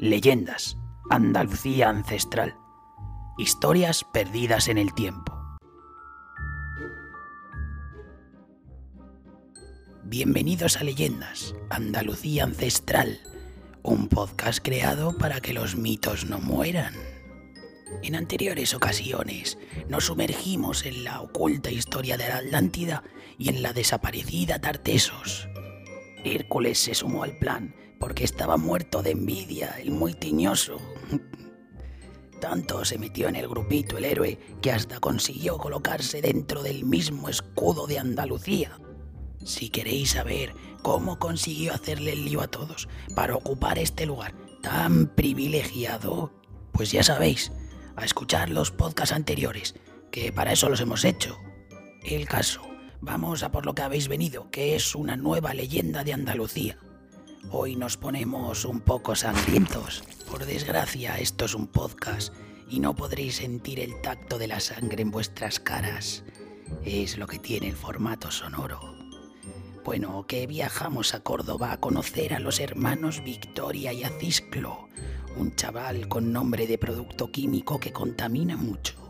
Leyendas, Andalucía ancestral, historias perdidas en el tiempo. Bienvenidos a Leyendas, Andalucía ancestral, un podcast creado para que los mitos no mueran. En anteriores ocasiones nos sumergimos en la oculta historia de la Atlántida y en la desaparecida Tartesos. Hércules se sumó al plan porque estaba muerto de envidia, el muy tiñoso. Tanto se metió en el grupito el héroe que hasta consiguió colocarse dentro del mismo escudo de Andalucía. Si queréis saber cómo consiguió hacerle el lío a todos para ocupar este lugar tan privilegiado, pues ya sabéis, a escuchar los podcasts anteriores, que para eso los hemos hecho. El caso, vamos a por lo que habéis venido, que es una nueva leyenda de Andalucía. Hoy nos ponemos un poco sangrientos. Por desgracia, esto es un podcast y no podréis sentir el tacto de la sangre en vuestras caras. Es lo que tiene el formato sonoro. Bueno, que viajamos a Córdoba a conocer a los hermanos Victoria y Acisclo, un chaval con nombre de producto químico que contamina mucho.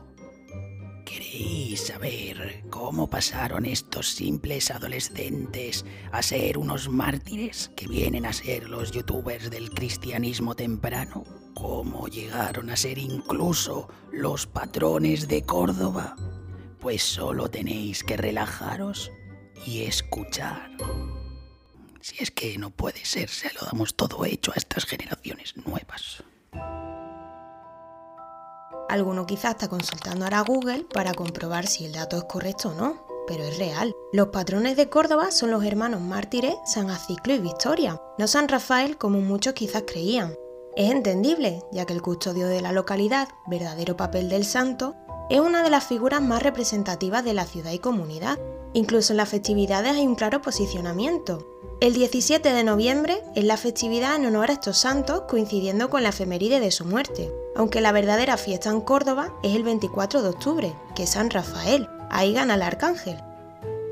¿Queréis saber cómo pasaron estos simples adolescentes a ser unos mártires que vienen a ser los youtubers del cristianismo temprano? ¿Cómo llegaron a ser incluso los patrones de Córdoba? Pues solo tenéis que relajaros y escuchar. Si es que no puede ser, se lo damos todo hecho a estas generaciones nuevas. Alguno quizás está consultando ahora Google para comprobar si el dato es correcto o no, pero es real. Los patrones de Córdoba son los hermanos mártires San Aciclo y Victoria, no San Rafael como muchos quizás creían. Es entendible, ya que el custodio de la localidad, verdadero papel del santo, es una de las figuras más representativas de la ciudad y comunidad. Incluso en las festividades hay un claro posicionamiento. El 17 de noviembre es la festividad en honor a estos santos coincidiendo con la efeméride de su muerte, aunque la verdadera fiesta en Córdoba es el 24 de octubre, que es San Rafael, ahí gana el arcángel.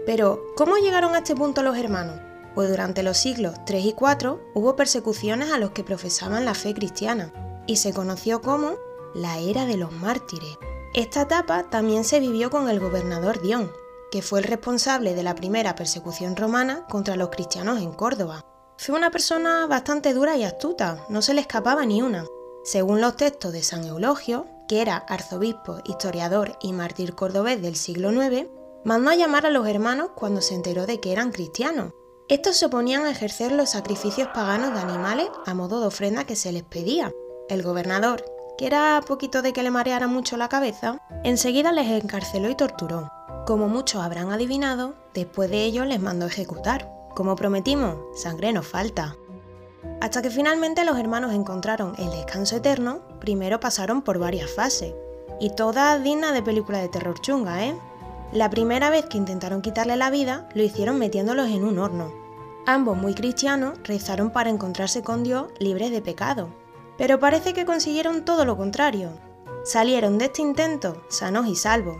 Pero, ¿cómo llegaron a este punto los hermanos? Pues durante los siglos 3 y 4 hubo persecuciones a los que profesaban la fe cristiana, y se conoció como la era de los mártires. Esta etapa también se vivió con el gobernador Dion, que fue el responsable de la primera persecución romana contra los cristianos en Córdoba. Fue una persona bastante dura y astuta, no se le escapaba ni una. Según los textos de San Eulogio, que era arzobispo, historiador y mártir cordobés del siglo IX, mandó a llamar a los hermanos cuando se enteró de que eran cristianos. Estos se oponían a ejercer los sacrificios paganos de animales a modo de ofrenda que se les pedía. El gobernador, que era poquito de que le mareara mucho la cabeza, enseguida les encarceló y torturó. Como muchos habrán adivinado, después de ello les mandó ejecutar. Como prometimos, sangre nos falta. Hasta que finalmente los hermanos encontraron el descanso eterno, primero pasaron por varias fases. Y todas dignas de película de terror chunga, ¿eh? La primera vez que intentaron quitarle la vida, lo hicieron metiéndolos en un horno. Ambos muy cristianos rezaron para encontrarse con Dios libres de pecado. Pero parece que consiguieron todo lo contrario. Salieron de este intento sanos y salvos,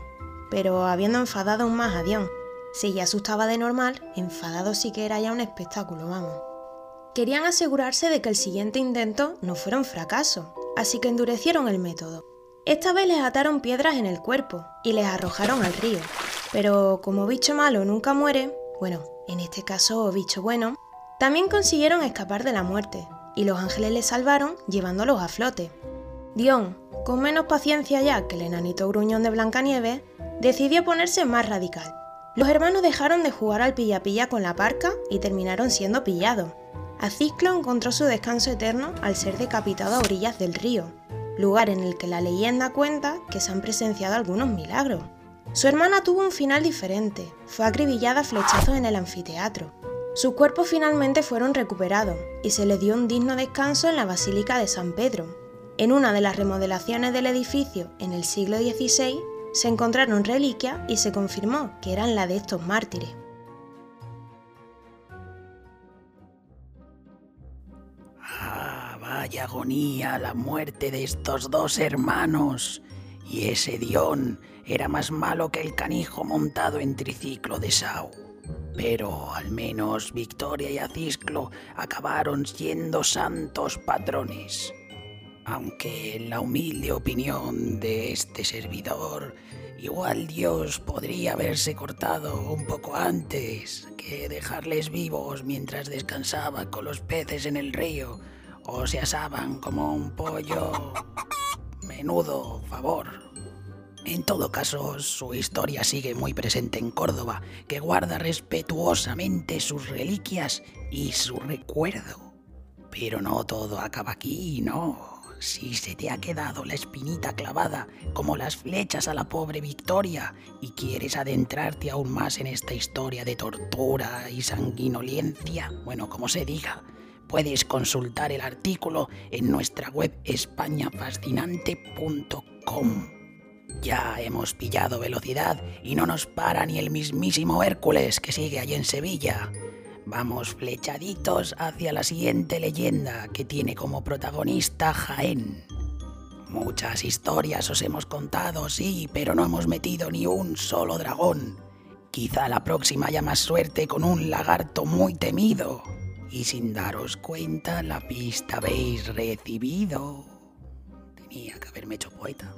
pero habiendo enfadado aún más a Dion. Si ya asustaba de normal, enfadado sí que era ya un espectáculo, vamos. Querían asegurarse de que el siguiente intento no fuera un fracaso, así que endurecieron el método. Esta vez les ataron piedras en el cuerpo y les arrojaron al río. Pero como bicho malo nunca muere, bueno, en este caso bicho bueno, también consiguieron escapar de la muerte, y los ángeles les salvaron llevándolos a flote. Dion, con menos paciencia ya que el enanito gruñón de Blancanieves, decidió ponerse más radical. Los hermanos dejaron de jugar al pilla-pilla con la parca y terminaron siendo pillados. Aciclo encontró su descanso eterno al ser decapitado a orillas del río, lugar en el que la leyenda cuenta que se han presenciado algunos milagros. Su hermana tuvo un final diferente, fue acribillada a flechazos en el anfiteatro. Sus cuerpos finalmente fueron recuperados y se le dio un digno descanso en la Basílica de San Pedro. En una de las remodelaciones del edificio en el siglo XVI se encontraron reliquias y se confirmó que eran la de estos mártires. Ah, vaya agonía la muerte de estos dos hermanos. Y ese Dion era más malo que el canijo montado en triciclo de Sau. Pero al menos Victoria y Acisclo acabaron siendo santos patrones. Aunque en la humilde opinión de este servidor, igual Dios podría haberse cortado un poco antes que dejarles vivos mientras descansaban con los peces en el río o se asaban como un pollo. Menudo favor. En todo caso, su historia sigue muy presente en Córdoba, que guarda respetuosamente sus reliquias y su recuerdo. Pero no todo acaba aquí, no. Si se te ha quedado la espinita clavada como las flechas a la pobre Victoria y quieres adentrarte aún más en esta historia de tortura y sanguinolencia, bueno, como se diga, puedes consultar el artículo en nuestra web españafascinante.com. Ya hemos pillado velocidad y no nos para ni el mismísimo Hércules que sigue allí en Sevilla. Vamos flechaditos hacia la siguiente leyenda que tiene como protagonista Jaén. Muchas historias os hemos contado, sí, pero no hemos metido ni un solo dragón. Quizá la próxima haya más suerte con un lagarto muy temido. Y sin daros cuenta, la pista habéis recibido. Tenía que haberme hecho poeta.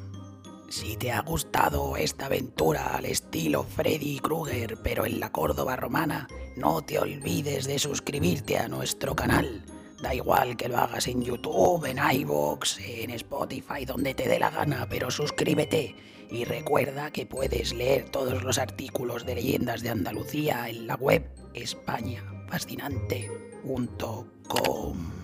Si te ha gustado esta aventura al estilo Freddy Krueger, pero en la Córdoba romana, no te olvides de suscribirte a nuestro canal. Da igual que lo hagas en YouTube, en iVoox, en Spotify, donde te dé la gana, pero suscríbete. Y recuerda que puedes leer todos los artículos de leyendas de Andalucía en la web españafascinante.com.